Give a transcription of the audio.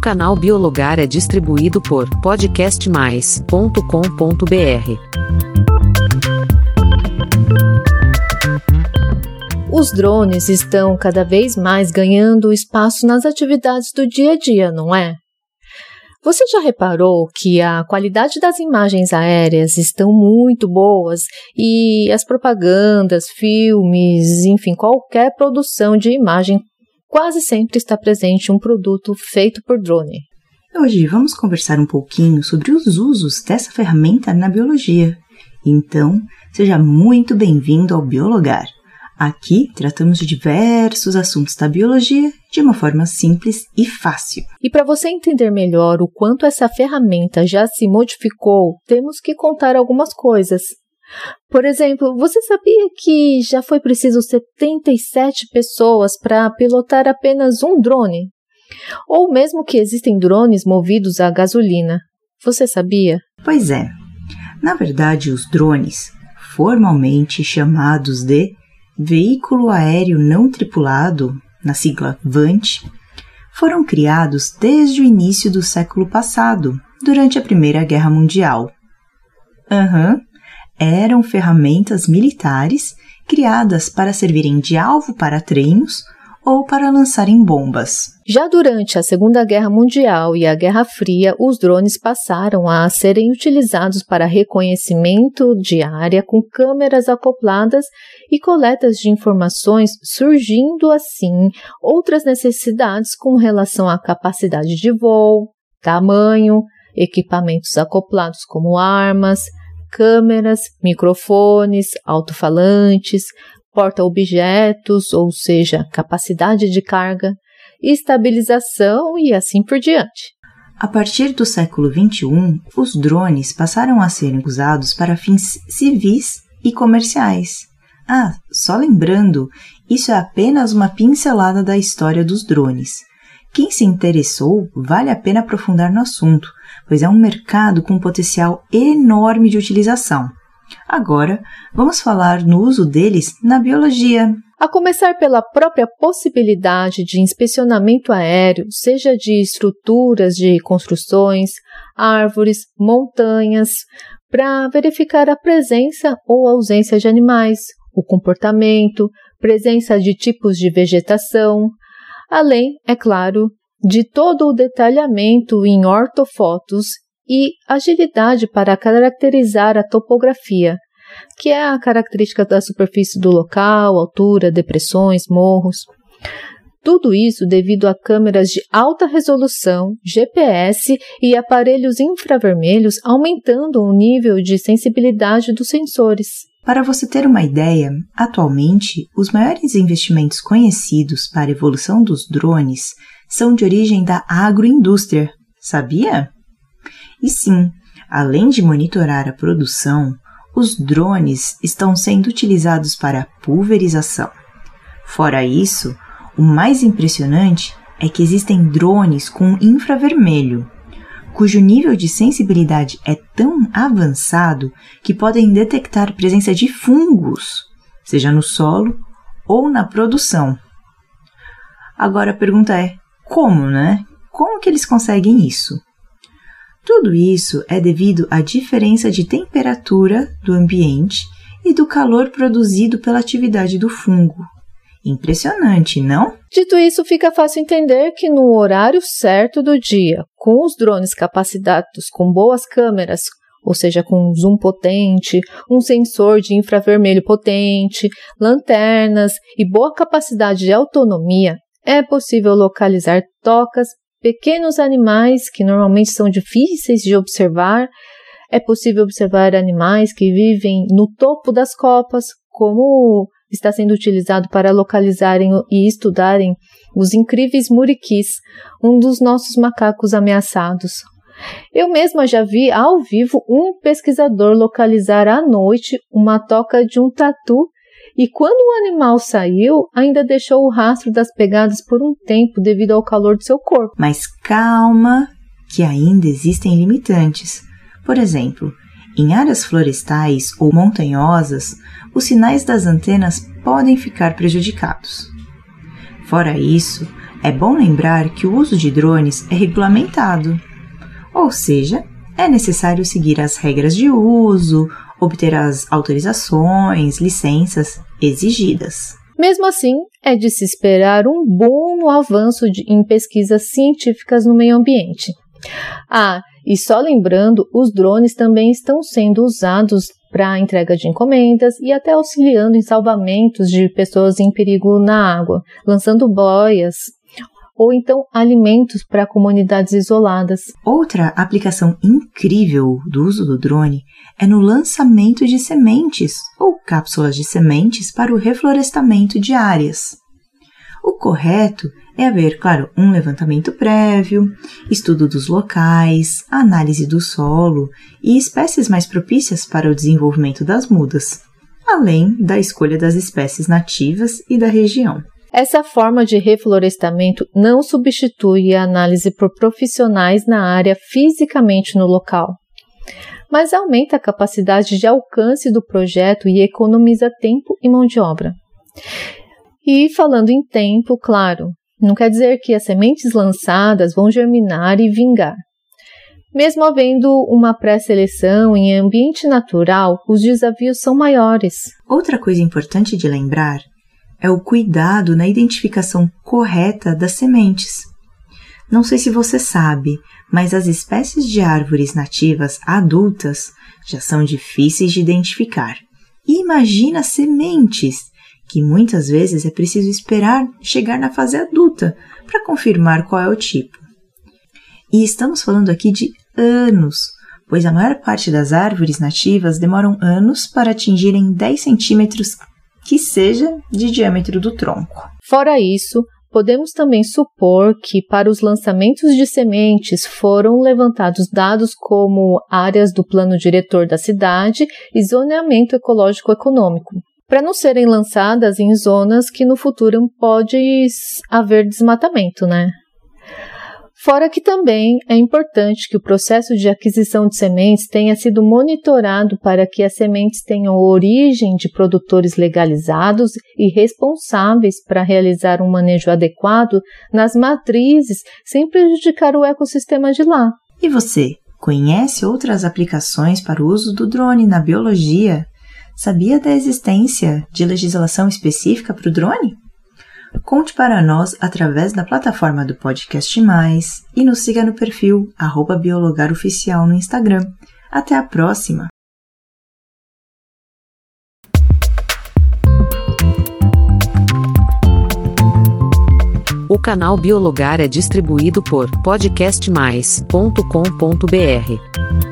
canal Biologar é distribuído por podcastmais.com.br. Os drones estão cada vez mais ganhando espaço nas atividades do dia a dia, não é? Você já reparou que a qualidade das imagens aéreas estão muito boas e as propagandas, filmes, enfim, qualquer produção de imagem quase sempre está presente um produto feito por drone. Hoje vamos conversar um pouquinho sobre os usos dessa ferramenta na biologia. Então, seja muito bem-vindo ao Biologar. Aqui tratamos de diversos assuntos da biologia de uma forma simples e fácil. E para você entender melhor o quanto essa ferramenta já se modificou, temos que contar algumas coisas. Por exemplo, você sabia que já foi preciso 77 pessoas para pilotar apenas um drone? Ou mesmo que existem drones movidos a gasolina. Você sabia? Pois é. Na verdade, os drones, formalmente chamados de veículo aéreo não tripulado, na sigla VANT, foram criados desde o início do século passado, durante a Primeira Guerra Mundial. Aham, uhum, eram ferramentas militares criadas para servirem de alvo para treinos ou para lançarem bombas. Já durante a Segunda Guerra Mundial e a Guerra Fria, os drones passaram a serem utilizados para reconhecimento de área com câmeras acopladas e coletas de informações, surgindo assim outras necessidades com relação à capacidade de voo, tamanho, equipamentos acoplados como armas, câmeras, microfones, alto-falantes, porta-objetos, ou seja, capacidade de carga, estabilização e assim por diante. A partir do século XXI, os drones passaram a ser usados para fins civis e comerciais. Ah, só lembrando, isso é apenas uma pincelada da história dos drones. Quem se interessou, vale a pena aprofundar no assunto, pois é um mercado com potencial enorme de utilização. Agora, vamos falar no uso deles na biologia. A começar pela própria possibilidade de inspecionamento aéreo, seja de estruturas de construções, árvores, montanhas, para verificar a presença ou ausência de animais, o comportamento, presença de tipos de vegetação, além, é claro, de todo o detalhamento em ortofotos e agilidade para caracterizar a topografia, que é a característica da superfície do local, altura, depressões, morros. Tudo isso devido a câmeras de alta resolução, GPS e aparelhos infravermelhos, aumentando o nível de sensibilidade dos sensores. Para você ter uma ideia, atualmente, os maiores investimentos conhecidos para a evolução dos drones são de origem da agroindústria, sabia? E sim, além de monitorar a produção, os drones estão sendo utilizados para pulverização. Fora isso, o mais impressionante é que existem drones com infravermelho, cujo nível de sensibilidade é tão avançado que podem detectar presença de fungos, seja no solo ou na produção. Agora a pergunta é: como, né? Como que eles conseguem isso? Tudo isso é devido à diferença de temperatura do ambiente e do calor produzido pela atividade do fungo. Impressionante, não? Dito isso, fica fácil entender que no horário certo do dia, com os drones capacitados com boas câmeras, ou seja, com zoom potente, um sensor de infravermelho potente, lanternas e boa capacidade de autonomia, é possível localizar tocas, pequenos animais que normalmente são difíceis de observar. É possível observar animais que vivem no topo das copas, como está sendo utilizado para localizarem e estudarem os incríveis muriquis, um dos nossos macacos ameaçados. Eu mesma já vi ao vivo um pesquisador localizar à noite uma toca de um tatu e quando o animal saiu, ainda deixou o rastro das pegadas por um tempo devido ao calor do seu corpo. Mas calma, que ainda existem limitantes. Por exemplo, em áreas florestais ou montanhosas, os sinais das antenas podem ficar prejudicados. Fora isso, É bom lembrar que o uso de drones é regulamentado, ou seja, é necessário seguir as regras de uso, obter as autorizações, licenças exigidas. Mesmo assim, é de se esperar um boom no avanço de, em pesquisas científicas no meio ambiente. Ah, e só lembrando, os drones também estão sendo usados para entrega de encomendas e até auxiliando em salvamentos de pessoas em perigo na água, lançando boias ou então alimentos para comunidades isoladas. Outra aplicação incrível do uso do drone é no lançamento de sementes ou cápsulas de sementes para o reflorestamento de áreas. O correto é haver, claro, um levantamento prévio, estudo dos locais, análise do solo e espécies mais propícias para o desenvolvimento das mudas, além da escolha das espécies nativas e da região. Essa forma de reflorestamento não substitui a análise por profissionais na área fisicamente no local, mas aumenta a capacidade de alcance do projeto e economiza tempo e mão de obra. E falando em tempo, claro, não quer dizer que as sementes lançadas vão germinar e vingar. Mesmo havendo uma pré-seleção em ambiente natural, os desafios são maiores. Outra coisa importante de lembrar é o cuidado na identificação correta das sementes. Não sei se você sabe, mas as espécies de árvores nativas adultas já são difíceis de identificar. Imagina sementes, que muitas vezes é preciso esperar chegar na fase adulta para confirmar qual é o tipo. E estamos falando aqui de anos, pois a maior parte das árvores nativas demoram anos para atingirem 10 centímetros que seja de diâmetro do tronco. Fora isso, podemos também supor que para os lançamentos de sementes foram levantados dados como áreas do plano diretor da cidade e zoneamento ecológico econômico, para não serem lançadas em zonas que no futuro pode haver desmatamento, né? Fora que também é importante que o processo de aquisição de sementes tenha sido monitorado para que as sementes tenham origem de produtores legalizados e responsáveis para realizar um manejo adequado nas matrizes sem prejudicar o ecossistema de lá. E você, conhece outras aplicações para o uso do drone na biologia? Sabia da existência de legislação específica para o drone? Conte para nós através da plataforma do Podcast Mais e nos siga no perfil biologaroficial no Instagram. Até a próxima! O canal Biologar é distribuído por podcastmais.com.br.